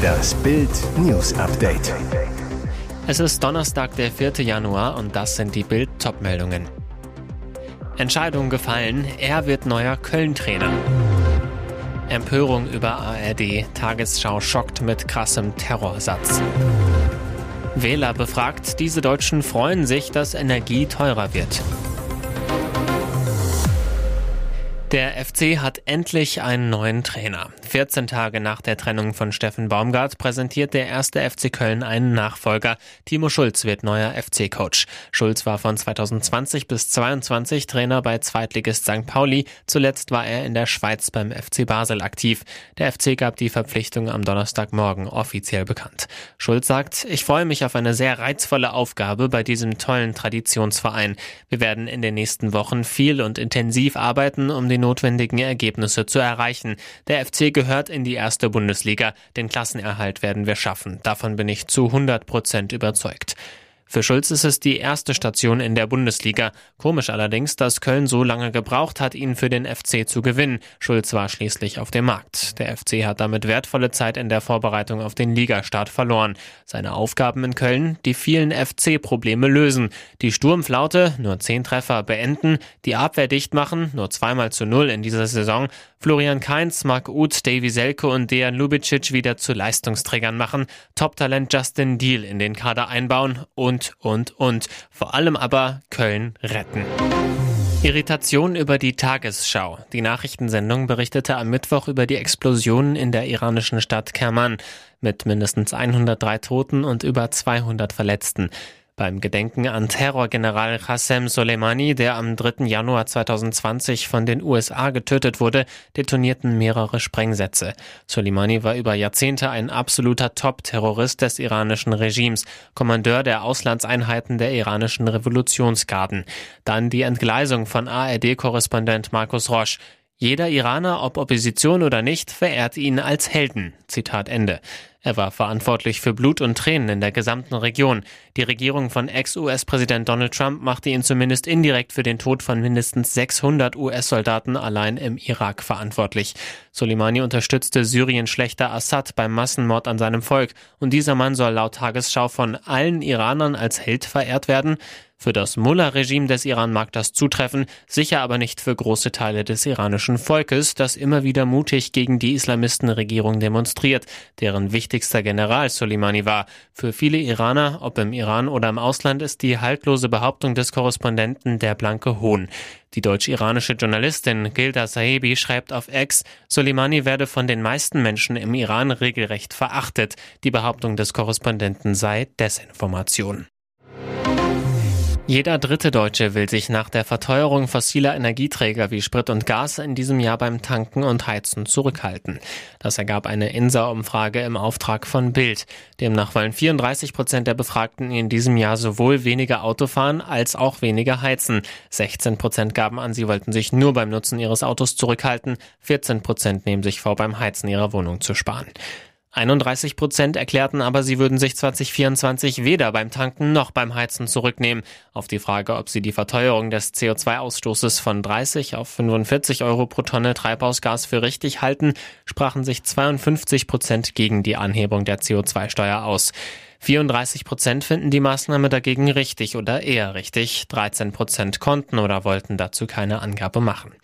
Das Bild News Update. Es ist Donnerstag, der 4. Januar und das sind die Bild Topmeldungen. Entscheidung gefallen, er wird neuer Köln-Trainer. Empörung über ARD, Tagesschau schockt mit krassem Terrorsatz. Wähler befragt, diese Deutschen freuen sich, dass Energie teurer wird. Der FC hat endlich einen neuen Trainer. 14 Tage nach der Trennung von Steffen Baumgart präsentiert der erste FC Köln einen Nachfolger. Timo Schulz wird neuer FC-Coach. Schulz war von 2020 bis 2022 Trainer bei Zweitligist St. Pauli. Zuletzt war er in der Schweiz beim FC Basel aktiv. Der FC gab die Verpflichtung am Donnerstagmorgen offiziell bekannt. Schulz sagt, ich freue mich auf eine sehr reizvolle Aufgabe bei diesem tollen Traditionsverein. Wir werden in den nächsten Wochen viel und intensiv arbeiten, um den notwendigen Ergebnisse zu erreichen. Der FC gehört in die erste Bundesliga. Den Klassenerhalt werden wir schaffen. Davon bin ich zu 100 Prozent überzeugt. Für Schulz ist es die erste Station in der Bundesliga. Komisch allerdings, dass Köln so lange gebraucht hat, ihn für den FC zu gewinnen. Schulz war schließlich auf dem Markt. Der FC hat damit wertvolle Zeit in der Vorbereitung auf den Ligastart verloren. Seine Aufgaben in Köln, die vielen FC-Probleme lösen. Die Sturmflaute, nur zehn Treffer beenden, die Abwehr dicht machen, nur zweimal zu null in dieser Saison, Florian Kainz, Marc Uth, Davy Selke und Dejan Lubicic wieder zu Leistungsträgern machen, Top-Talent Justin Deal in den Kader einbauen und, und, und. Vor allem aber Köln retten. Irritation über die Tagesschau. Die Nachrichtensendung berichtete am Mittwoch über die Explosionen in der iranischen Stadt Kerman mit mindestens 103 Toten und über 200 Verletzten. Beim Gedenken an Terrorgeneral Qassem Soleimani, der am 3. Januar 2020 von den USA getötet wurde, detonierten mehrere Sprengsätze. Soleimani war über Jahrzehnte ein absoluter Top-Terrorist des iranischen Regimes, Kommandeur der Auslandseinheiten der iranischen Revolutionsgarden. Dann die Entgleisung von ARD-Korrespondent Markus Roche. Jeder Iraner, ob Opposition oder nicht, verehrt ihn als Helden. Zitat Ende. Er war verantwortlich für Blut und Tränen in der gesamten Region. Die Regierung von Ex-US-Präsident Donald Trump machte ihn zumindest indirekt für den Tod von mindestens 600 US-Soldaten allein im Irak verantwortlich. Soleimani unterstützte Syrien schlechter Assad beim Massenmord an seinem Volk und dieser Mann soll laut Tagesschau von allen Iranern als Held verehrt werden. Für das Mullah-Regime des Iran mag das zutreffen, sicher aber nicht für große Teile des iranischen Volkes, das immer wieder mutig gegen die Islamistenregierung demonstriert, deren wichtigster General Soleimani war. Für viele Iraner, ob im Iran oder im Ausland, ist die haltlose Behauptung des Korrespondenten der blanke Hohn. Die deutsch-iranische Journalistin Gilda Saebi schreibt auf Ex, Soleimani werde von den meisten Menschen im Iran regelrecht verachtet. Die Behauptung des Korrespondenten sei Desinformation. Jeder dritte Deutsche will sich nach der Verteuerung fossiler Energieträger wie Sprit und Gas in diesem Jahr beim Tanken und Heizen zurückhalten. Das ergab eine INSA-Umfrage im Auftrag von Bild. Demnach wollen 34 Prozent der Befragten in diesem Jahr sowohl weniger Auto fahren als auch weniger heizen. 16 Prozent gaben an, sie wollten sich nur beim Nutzen ihres Autos zurückhalten. 14 Prozent nehmen sich vor, beim Heizen ihrer Wohnung zu sparen. 31 Prozent erklärten aber, sie würden sich 2024 weder beim Tanken noch beim Heizen zurücknehmen. Auf die Frage, ob sie die Verteuerung des CO2-Ausstoßes von 30 auf 45 Euro pro Tonne Treibhausgas für richtig halten, sprachen sich 52 Prozent gegen die Anhebung der CO2-Steuer aus. 34 Prozent finden die Maßnahme dagegen richtig oder eher richtig. 13 Prozent konnten oder wollten dazu keine Angabe machen.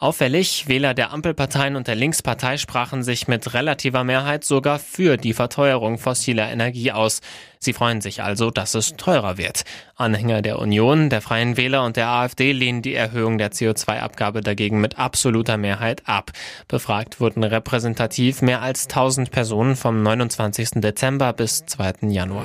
Auffällig, Wähler der Ampelparteien und der Linkspartei sprachen sich mit relativer Mehrheit sogar für die Verteuerung fossiler Energie aus. Sie freuen sich also, dass es teurer wird. Anhänger der Union, der Freien Wähler und der AfD lehnen die Erhöhung der CO2-Abgabe dagegen mit absoluter Mehrheit ab. Befragt wurden repräsentativ mehr als 1000 Personen vom 29. Dezember bis 2. Januar.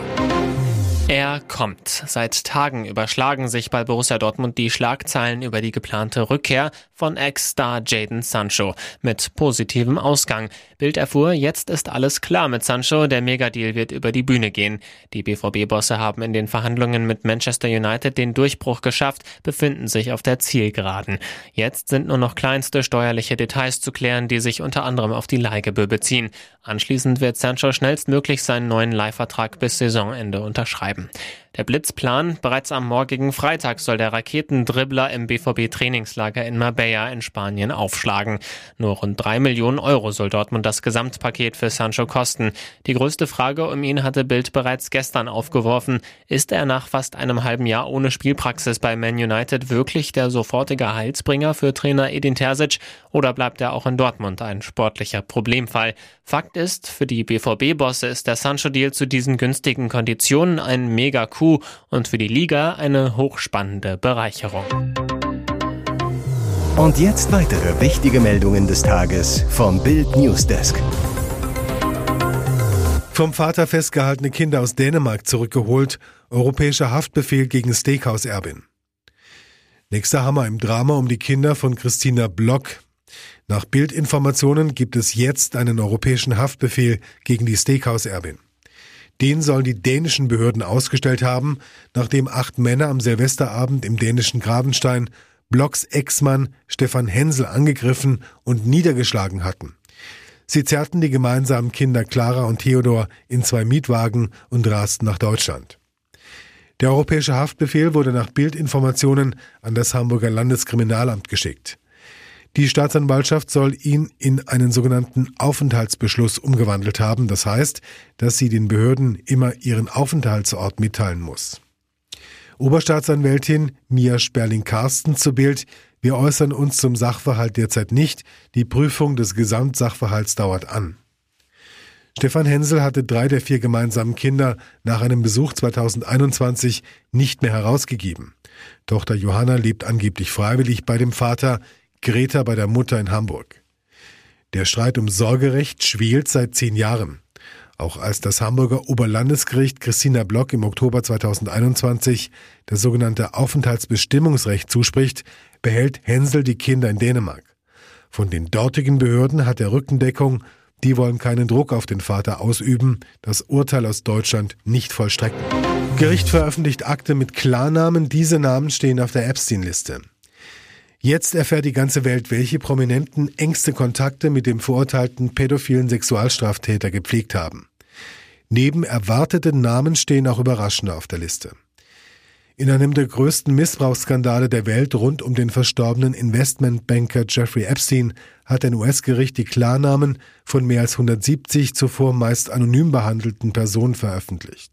Er kommt. Seit Tagen überschlagen sich bei Borussia Dortmund die Schlagzeilen über die geplante Rückkehr von Ex-Star Jaden Sancho mit positivem Ausgang. Bild erfuhr, jetzt ist alles klar mit Sancho, der Megadeal wird über die Bühne gehen. Die BVB-Bosse haben in den Verhandlungen mit Manchester United den Durchbruch geschafft, befinden sich auf der Zielgeraden. Jetzt sind nur noch kleinste steuerliche Details zu klären, die sich unter anderem auf die Leihgebühr beziehen. Anschließend wird Sancho schnellstmöglich seinen neuen Leihvertrag bis Saisonende unterschreiben happen. Der Blitzplan, bereits am morgigen Freitag soll der Raketendribbler im BVB-Trainingslager in Marbella in Spanien aufschlagen. Nur rund drei Millionen Euro soll Dortmund das Gesamtpaket für Sancho kosten. Die größte Frage um ihn hatte Bild bereits gestern aufgeworfen. Ist er nach fast einem halben Jahr ohne Spielpraxis bei Man United wirklich der sofortige Heilsbringer für Trainer Edin Terzic oder bleibt er auch in Dortmund ein sportlicher Problemfall? Fakt ist, für die BVB-Bosse ist der Sancho-Deal zu diesen günstigen Konditionen ein Mega-Coup und für die Liga eine hochspannende Bereicherung. Und jetzt weitere wichtige Meldungen des Tages vom Bild Newsdesk. Vom Vater festgehaltene Kinder aus Dänemark zurückgeholt, europäischer Haftbefehl gegen Steakhouse-Erbin. Nächster Hammer im Drama um die Kinder von Christina Block. Nach Bildinformationen gibt es jetzt einen europäischen Haftbefehl gegen die Steakhouse-Erbin. Den sollen die dänischen Behörden ausgestellt haben, nachdem acht Männer am Silvesterabend im dänischen Gravenstein Blocks Ex-Mann Stefan Hensel angegriffen und niedergeschlagen hatten. Sie zerrten die gemeinsamen Kinder Clara und Theodor in zwei Mietwagen und rasten nach Deutschland. Der europäische Haftbefehl wurde nach Bildinformationen an das Hamburger Landeskriminalamt geschickt. Die Staatsanwaltschaft soll ihn in einen sogenannten Aufenthaltsbeschluss umgewandelt haben. Das heißt, dass sie den Behörden immer ihren Aufenthaltsort mitteilen muss. Oberstaatsanwältin Mia Sperling-Karsten zu Bild. Wir äußern uns zum Sachverhalt derzeit nicht. Die Prüfung des Gesamtsachverhalts dauert an. Stefan Hensel hatte drei der vier gemeinsamen Kinder nach einem Besuch 2021 nicht mehr herausgegeben. Tochter Johanna lebt angeblich freiwillig bei dem Vater, Greta bei der Mutter in Hamburg. Der Streit um Sorgerecht schwelt seit zehn Jahren. Auch als das Hamburger Oberlandesgericht Christina Block im Oktober 2021 das sogenannte Aufenthaltsbestimmungsrecht zuspricht, behält Hensel die Kinder in Dänemark. Von den dortigen Behörden hat er Rückendeckung die wollen keinen Druck auf den Vater ausüben, das Urteil aus Deutschland nicht vollstrecken. Gericht veröffentlicht Akte mit Klarnamen, diese Namen stehen auf der Epstein-Liste. Jetzt erfährt die ganze Welt, welche Prominenten engste Kontakte mit dem verurteilten pädophilen Sexualstraftäter gepflegt haben. Neben erwarteten Namen stehen auch Überraschende auf der Liste. In einem der größten Missbrauchsskandale der Welt rund um den verstorbenen Investmentbanker Jeffrey Epstein hat ein US-Gericht die Klarnamen von mehr als 170 zuvor meist anonym behandelten Personen veröffentlicht.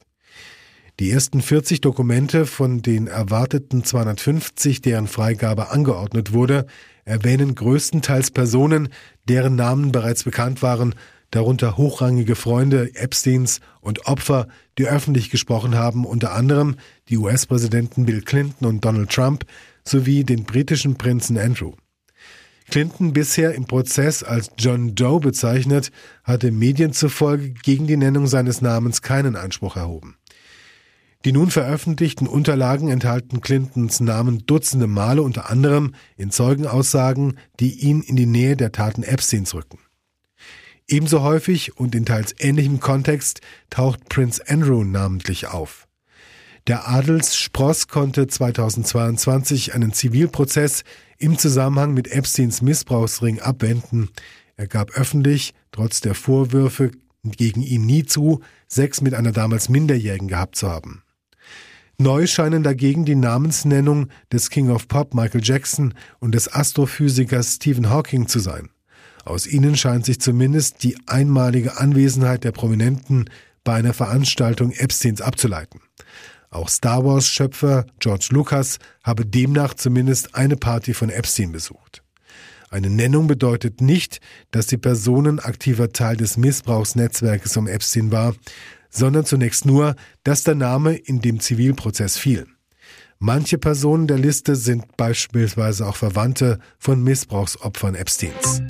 Die ersten 40 Dokumente von den erwarteten 250, deren Freigabe angeordnet wurde, erwähnen größtenteils Personen, deren Namen bereits bekannt waren darunter hochrangige Freunde Epsteins und Opfer, die öffentlich gesprochen haben, unter anderem die US-Präsidenten Bill Clinton und Donald Trump sowie den britischen Prinzen Andrew. Clinton, bisher im Prozess als John Doe bezeichnet, hatte Medien zufolge gegen die Nennung seines Namens keinen Einspruch erhoben. Die nun veröffentlichten Unterlagen enthalten Clintons Namen dutzende Male unter anderem in Zeugenaussagen, die ihn in die Nähe der Taten Epsteins rücken. Ebenso häufig und in teils ähnlichem Kontext taucht Prince Andrew namentlich auf. Der Adelsspross konnte 2022 einen Zivilprozess im Zusammenhang mit Epsteins Missbrauchsring abwenden. Er gab öffentlich, trotz der Vorwürfe gegen ihn nie zu, Sex mit einer damals Minderjährigen gehabt zu haben. Neu scheinen dagegen die Namensnennung des King of Pop Michael Jackson und des Astrophysikers Stephen Hawking zu sein. Aus ihnen scheint sich zumindest die einmalige Anwesenheit der Prominenten bei einer Veranstaltung Epsteins abzuleiten. Auch Star Wars-Schöpfer George Lucas habe demnach zumindest eine Party von Epstein besucht. Eine Nennung bedeutet nicht, dass die Personen aktiver Teil des Missbrauchsnetzwerkes um Epstein war, sondern zunächst nur, dass der Name in dem Zivilprozess fiel. Manche Personen der Liste sind beispielsweise auch Verwandte von Missbrauchsopfern Epsteins.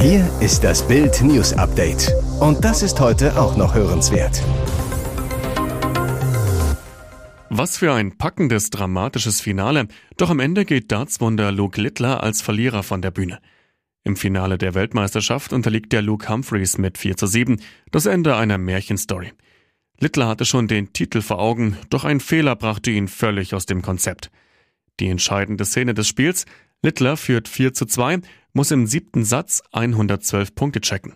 Hier ist das Bild News Update. Und das ist heute auch noch hörenswert. Was für ein packendes, dramatisches Finale. Doch am Ende geht Dartswunder Luke Littler als Verlierer von der Bühne. Im Finale der Weltmeisterschaft unterliegt der Luke Humphreys mit 4 zu 7. Das Ende einer Märchenstory. Littler hatte schon den Titel vor Augen, doch ein Fehler brachte ihn völlig aus dem Konzept. Die entscheidende Szene des Spiels, Littler führt 4 zu 2, muss im siebten Satz 112 Punkte checken.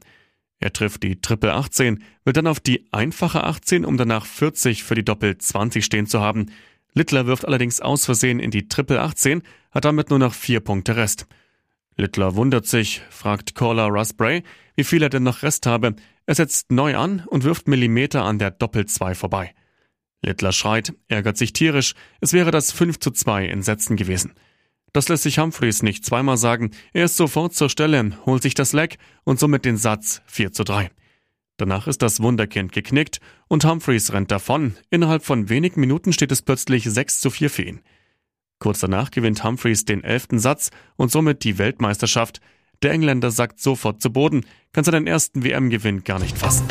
Er trifft die Triple 18, will dann auf die einfache 18, um danach 40 für die Doppel 20 stehen zu haben. Littler wirft allerdings aus Versehen in die Triple 18, hat damit nur noch vier Punkte Rest. Littler wundert sich, fragt Caller Russ Bray, wie viel er denn noch Rest habe. Er setzt neu an und wirft Millimeter an der Doppel 2 vorbei. Littler schreit, ärgert sich tierisch, es wäre das 5 zu 2 in Sätzen gewesen. Das lässt sich Humphreys nicht zweimal sagen. Er ist sofort zur Stelle, holt sich das Leck und somit den Satz 4 zu 3. Danach ist das Wunderkind geknickt und Humphreys rennt davon. Innerhalb von wenigen Minuten steht es plötzlich 6 zu 4 für ihn. Kurz danach gewinnt Humphreys den elften Satz und somit die Weltmeisterschaft. Der Engländer sackt sofort zu Boden, kann seinen ersten WM-Gewinn gar nicht fassen.